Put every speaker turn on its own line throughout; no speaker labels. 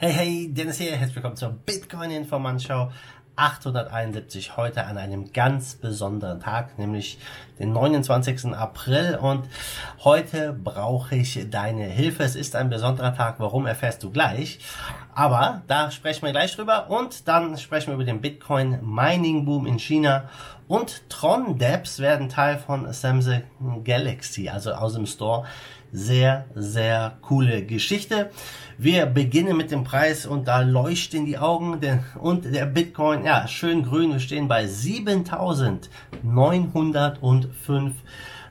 Hey, hey, Dennis hier, herzlich willkommen zur Bitcoin Informantschau 871 heute an einem ganz besonderen Tag, nämlich den 29. April und heute brauche ich deine Hilfe. Es ist ein besonderer Tag, warum erfährst du gleich. Aber da sprechen wir gleich drüber und dann sprechen wir über den Bitcoin Mining Boom in China und Tron Dapps werden Teil von Samsung Galaxy, also aus dem Store. Sehr, sehr coole Geschichte. Wir beginnen mit dem Preis und da leuchten die Augen denn, und der Bitcoin, ja, schön grün. Wir stehen bei 7905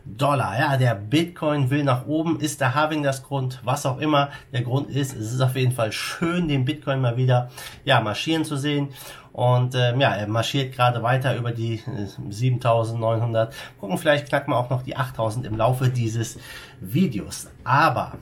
Dollar. Ja, der Bitcoin will nach oben. Ist der Having das Grund? Was auch immer der Grund ist. Es ist auf jeden Fall schön, den Bitcoin mal wieder, ja, marschieren zu sehen. Und ähm, ja, er marschiert gerade weiter über die äh, 7900. Gucken, vielleicht knacken wir auch noch die 8000 im Laufe dieses Videos. Aber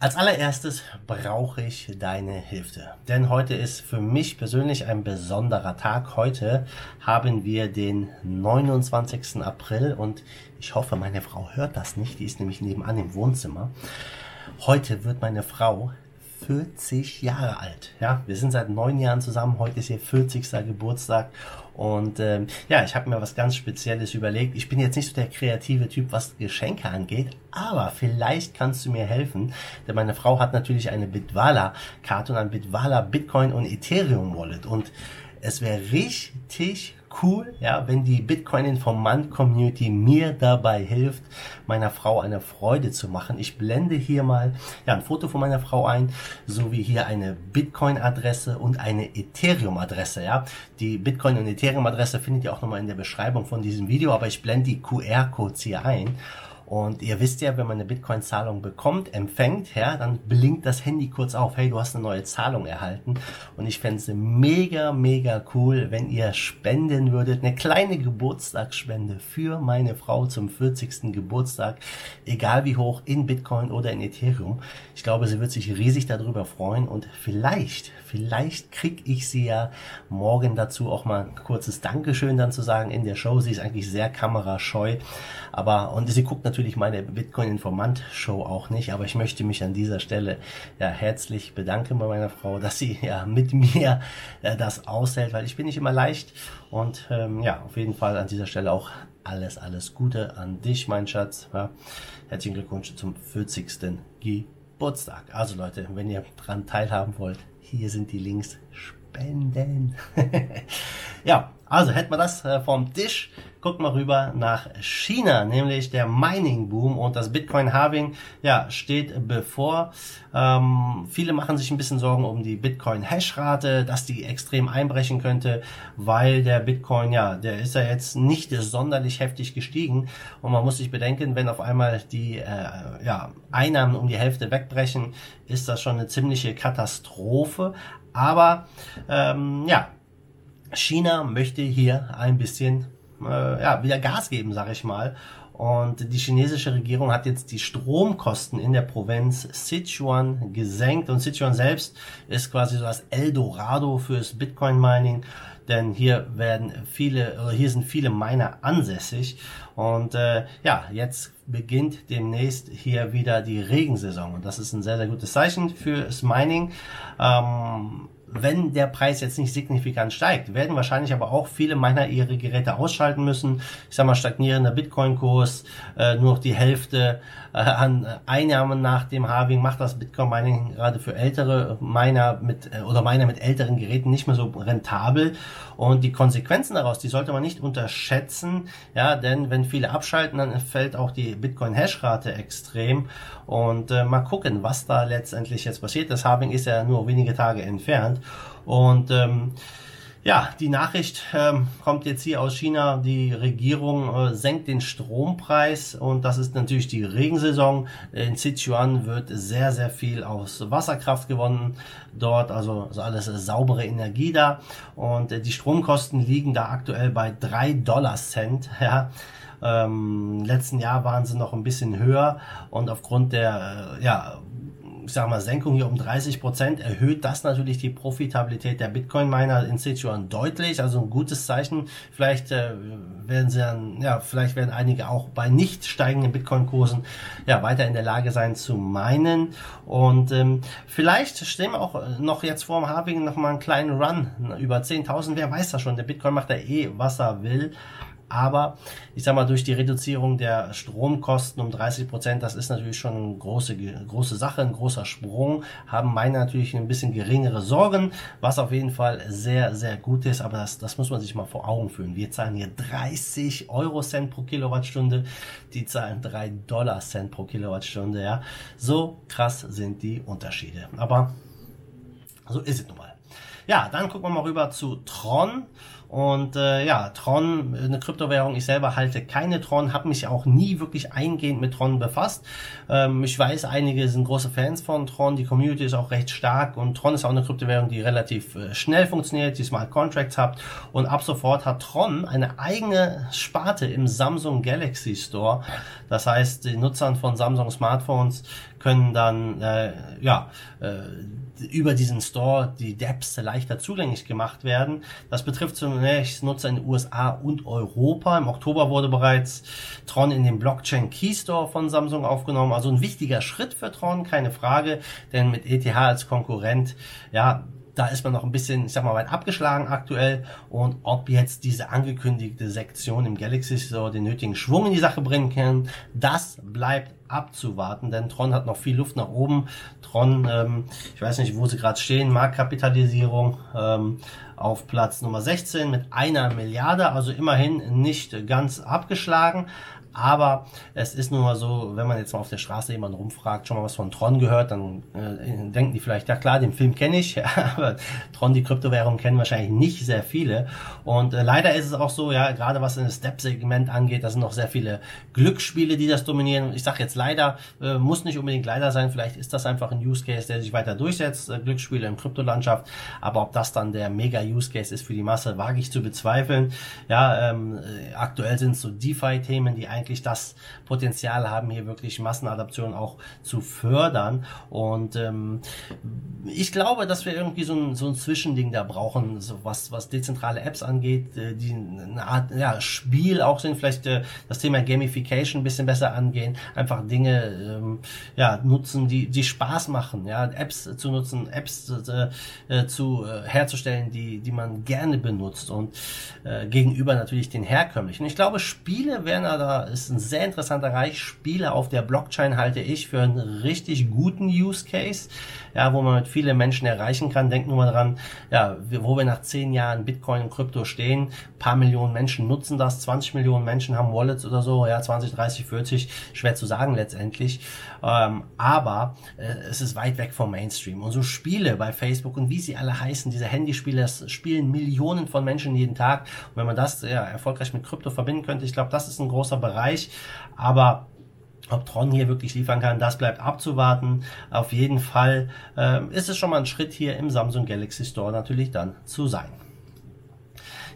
als allererstes brauche ich deine Hilfe. Denn heute ist für mich persönlich ein besonderer Tag. Heute haben wir den 29. April und ich hoffe, meine Frau hört das nicht. Die ist nämlich nebenan im Wohnzimmer. Heute wird meine Frau 40 Jahre alt. Ja, wir sind seit neun Jahren zusammen. Heute ist ihr 40. Geburtstag. Und ähm, ja, ich habe mir was ganz Spezielles überlegt. Ich bin jetzt nicht so der kreative Typ, was Geschenke angeht, aber vielleicht kannst du mir helfen, denn meine Frau hat natürlich eine Bitwala-Karte und ein Bitwala Bitcoin und Ethereum Wallet und es wäre richtig cool, ja, wenn die Bitcoin-Informant-Community mir dabei hilft, meiner Frau eine Freude zu machen. Ich blende hier mal ja, ein Foto von meiner Frau ein, sowie hier eine Bitcoin-Adresse und eine Ethereum-Adresse. Ja. Die Bitcoin- und Ethereum-Adresse findet ihr auch nochmal in der Beschreibung von diesem Video, aber ich blende die QR-Codes hier ein. Und ihr wisst ja, wenn man eine Bitcoin-Zahlung bekommt, empfängt, ja, dann blinkt das Handy kurz auf, hey, du hast eine neue Zahlung erhalten. Und ich fände es mega, mega cool, wenn ihr spenden würdet, eine kleine Geburtstagsspende für meine Frau zum 40. Geburtstag, egal wie hoch, in Bitcoin oder in Ethereum. Ich glaube, sie wird sich riesig darüber freuen und vielleicht, vielleicht kriege ich sie ja morgen dazu auch mal ein kurzes Dankeschön dann zu sagen in der Show. Sie ist eigentlich sehr kamerascheu, aber, und sie guckt natürlich natürlich meine Bitcoin-Informant-Show auch nicht, aber ich möchte mich an dieser Stelle ja herzlich bedanken bei meiner Frau, dass sie ja mit mir äh, das aushält, weil ich bin nicht immer leicht und ähm, ja, auf jeden Fall an dieser Stelle auch alles, alles Gute an dich, mein Schatz. Ja. Herzlichen Glückwunsch zum 40. Geburtstag. Also Leute, wenn ihr dran teilhaben wollt, hier sind die Links. Spenden. ja, also hätten wir das äh, vom Tisch. Guckt mal rüber nach China, nämlich der Mining Boom und das Bitcoin Halving ja, steht bevor. Ähm, viele machen sich ein bisschen Sorgen um die Bitcoin Hashrate, dass die extrem einbrechen könnte, weil der Bitcoin, ja, der ist ja jetzt nicht sonderlich heftig gestiegen und man muss sich bedenken, wenn auf einmal die äh, ja, Einnahmen um die Hälfte wegbrechen, ist das schon eine ziemliche Katastrophe. Aber ähm, ja, China möchte hier ein bisschen äh, ja, wieder Gas geben, sage ich mal. Und die chinesische Regierung hat jetzt die Stromkosten in der Provinz Sichuan gesenkt. Und Sichuan selbst ist quasi so das Eldorado fürs Bitcoin-Mining. Denn hier werden viele, oder hier sind viele Miner ansässig. Und äh, ja, jetzt beginnt demnächst hier wieder die Regensaison. Und das ist ein sehr, sehr gutes Zeichen fürs Mining. Ähm, wenn der Preis jetzt nicht signifikant steigt, werden wahrscheinlich aber auch viele meiner ihre Geräte ausschalten müssen. Ich sag mal, stagnierender Bitcoin-Kurs, äh, nur noch die Hälfte äh, an Einnahmen nach dem Halving macht das Bitcoin-Mining gerade für ältere Miner mit äh, oder Miner mit älteren Geräten nicht mehr so rentabel. Und die Konsequenzen daraus, die sollte man nicht unterschätzen, ja, denn wenn viele abschalten, dann fällt auch die Bitcoin-Hash-Rate extrem. Und äh, mal gucken, was da letztendlich jetzt passiert. Das Halving ist ja nur wenige Tage entfernt. Und ähm, ja, die Nachricht ähm, kommt jetzt hier aus China. Die Regierung äh, senkt den Strompreis und das ist natürlich die Regensaison. In Sichuan wird sehr, sehr viel aus Wasserkraft gewonnen dort, also, also alles saubere Energie da. Und äh, die Stromkosten liegen da aktuell bei drei Dollar Cent. Ja. Ähm, letzten Jahr waren sie noch ein bisschen höher und aufgrund der äh, ja, ich sag mal, Senkung hier um 30 Prozent erhöht das natürlich die Profitabilität der Bitcoin-Miner in Sichuan deutlich. Also ein gutes Zeichen. Vielleicht äh, werden sie dann, ja, vielleicht werden einige auch bei nicht steigenden Bitcoin-Kursen ja weiter in der Lage sein zu meinen. Und ähm, vielleicht stehen wir auch noch jetzt vor dem Halving noch mal einen kleinen Run über 10.000. Wer weiß das schon? Der Bitcoin macht da eh, was er will. Aber ich sag mal, durch die Reduzierung der Stromkosten um 30 Prozent, das ist natürlich schon eine große, große Sache, ein großer Sprung, haben meine natürlich ein bisschen geringere Sorgen, was auf jeden Fall sehr, sehr gut ist. Aber das, das muss man sich mal vor Augen führen. Wir zahlen hier 30 Euro Cent pro Kilowattstunde, die zahlen 3 Dollar Cent pro Kilowattstunde, ja. So krass sind die Unterschiede. Aber so ist es nun mal. Ja, dann gucken wir mal rüber zu Tron. Und äh, ja, Tron, eine Kryptowährung, ich selber halte keine Tron, habe mich auch nie wirklich eingehend mit Tron befasst. Ähm, ich weiß, einige sind große Fans von Tron, die Community ist auch recht stark und Tron ist auch eine Kryptowährung, die relativ äh, schnell funktioniert, die Smart Contracts habt und ab sofort hat Tron eine eigene Sparte im Samsung Galaxy Store. Das heißt, die Nutzern von Samsung Smartphones können dann äh, ja äh, über diesen Store die Dapps leichter zugänglich gemacht werden. Das betrifft zunächst Nutzer in den USA und Europa. Im Oktober wurde bereits Tron in den Blockchain Key Store von Samsung aufgenommen. Also ein wichtiger Schritt für Tron, keine Frage, denn mit ETH als Konkurrent, ja, da ist man noch ein bisschen, ich sag mal, weit abgeschlagen aktuell. Und ob jetzt diese angekündigte Sektion im Galaxy Store den nötigen Schwung in die Sache bringen kann, das bleibt abzuwarten, denn Tron hat noch viel Luft nach oben. Tron, ähm, ich weiß nicht, wo sie gerade stehen, Marktkapitalisierung ähm, auf Platz Nummer 16 mit einer Milliarde, also immerhin nicht ganz abgeschlagen. Aber es ist nun mal so, wenn man jetzt mal auf der Straße jemanden rumfragt, schon mal was von Tron gehört, dann äh, denken die vielleicht, ja klar, den Film kenne ich, aber Tron, die Kryptowährung, kennen wahrscheinlich nicht sehr viele. Und äh, leider ist es auch so, ja, gerade was das Step-Segment angeht, da sind noch sehr viele Glücksspiele, die das dominieren. Ich sage jetzt leider, äh, muss nicht unbedingt leider sein, vielleicht ist das einfach ein Use Case, der sich weiter durchsetzt, äh, Glücksspiele im Kryptolandschaft. Aber ob das dann der Mega-Use Case ist für die Masse, wage ich zu bezweifeln. Ja, ähm, äh, aktuell sind so DeFi-Themen, die eigentlich eigentlich das Potenzial haben, hier wirklich Massenadaption auch zu fördern. Und ähm, ich glaube, dass wir irgendwie so ein, so ein Zwischending da brauchen, so was, was dezentrale Apps angeht, äh, die eine Art ja, Spiel auch sind, vielleicht äh, das Thema Gamification ein bisschen besser angehen, einfach Dinge ähm, ja, nutzen, die, die Spaß machen, ja, Apps zu nutzen, Apps äh, äh, zu äh, herzustellen, die, die man gerne benutzt und äh, gegenüber natürlich den herkömmlichen. Ich glaube, Spiele werden da ist ein sehr interessanter Bereich. Spiele auf der Blockchain halte ich für einen richtig guten Use Case, ja, wo man mit viele Menschen erreichen kann. Denkt nur mal dran, ja, wo wir nach zehn Jahren Bitcoin und Krypto stehen. Paar Millionen Menschen nutzen das, 20 Millionen Menschen haben Wallets oder so, ja, 20, 30, 40, schwer zu sagen letztendlich. Ähm, aber äh, es ist weit weg vom Mainstream. Und so Spiele bei Facebook und wie sie alle heißen, diese Handyspiele, das spielen Millionen von Menschen jeden Tag. Und wenn man das ja, erfolgreich mit Krypto verbinden könnte, ich glaube, das ist ein großer Bereich. Aber ob Tron hier wirklich liefern kann, das bleibt abzuwarten. Auf jeden Fall ähm, ist es schon mal ein Schritt hier im Samsung Galaxy Store natürlich dann zu sein.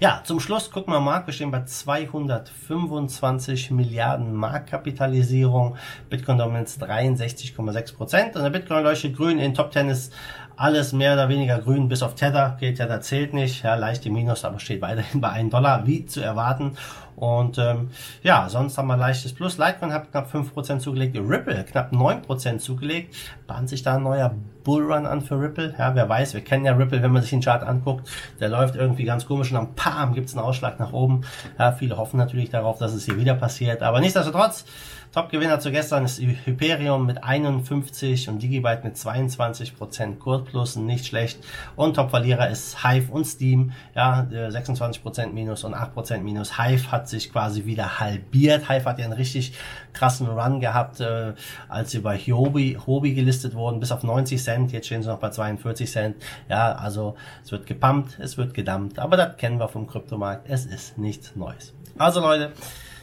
Ja, zum Schluss gucken wir mal, wir stehen bei 225 Milliarden Marktkapitalisierung, Bitcoin Dominance 63,6 Prozent und der Bitcoin leuchtet grün in Top 10 ist alles mehr oder weniger grün, bis auf Tether. Geht Tether zählt nicht. Ja, leichte Minus, aber steht weiterhin bei 1 Dollar, wie zu erwarten. Und ähm, ja, sonst haben wir leichtes Plus. Litecoin hat knapp 5% zugelegt. Ripple knapp 9% zugelegt. Bahnt sich da ein neuer Bullrun an für Ripple? Ja, wer weiß. Wir kennen ja Ripple, wenn man sich den Chart anguckt. Der läuft irgendwie ganz komisch und dann pam, gibt's einen Ausschlag nach oben. Ja, viele hoffen natürlich darauf, dass es hier wieder passiert. Aber nichtsdestotrotz, Top-Gewinner zu gestern ist Hyperion mit 51 und Digibyte mit 22% Kursplus, nicht schlecht. Und Top-Verlierer ist Hive und Steam, ja, 26% Minus und 8% Minus. Hive hat sich quasi wieder halbiert. Hive hat ja einen richtig krassen Run gehabt, äh, als sie bei Huobi, Huobi gelistet wurden, bis auf 90 Cent. Jetzt stehen sie noch bei 42 Cent. Ja, also es wird gepumpt, es wird gedammt. Aber das kennen wir vom Kryptomarkt. Es ist nichts Neues. Also Leute,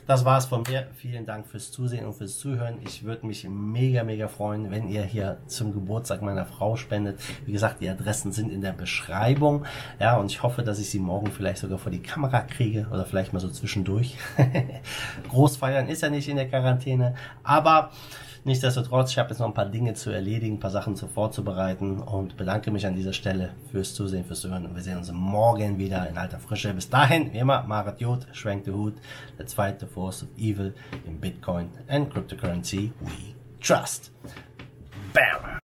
das war's von mir. Vielen Dank fürs Zusehen und fürs Zuhören. Ich würde mich mega, mega freuen, wenn ihr hier zum Geburtstag meiner Frau spendet. Wie gesagt, die Adressen sind in der Beschreibung. Ja, und ich hoffe, dass ich sie morgen vielleicht sogar vor die Kamera kriege oder vielleicht mal so zwischendurch. Groß feiern ist ja nicht in der Quarantäne. Aber Nichtsdestotrotz, ich habe jetzt noch ein paar Dinge zu erledigen, ein paar Sachen zu vorzubereiten und bedanke mich an dieser Stelle fürs Zusehen, fürs Zuhören. Und wir sehen uns morgen wieder in alter Frische. Bis dahin, wie immer, Marat Jod, schwenkt den Hut. Fight the force of evil in Bitcoin and cryptocurrency we trust. Bam!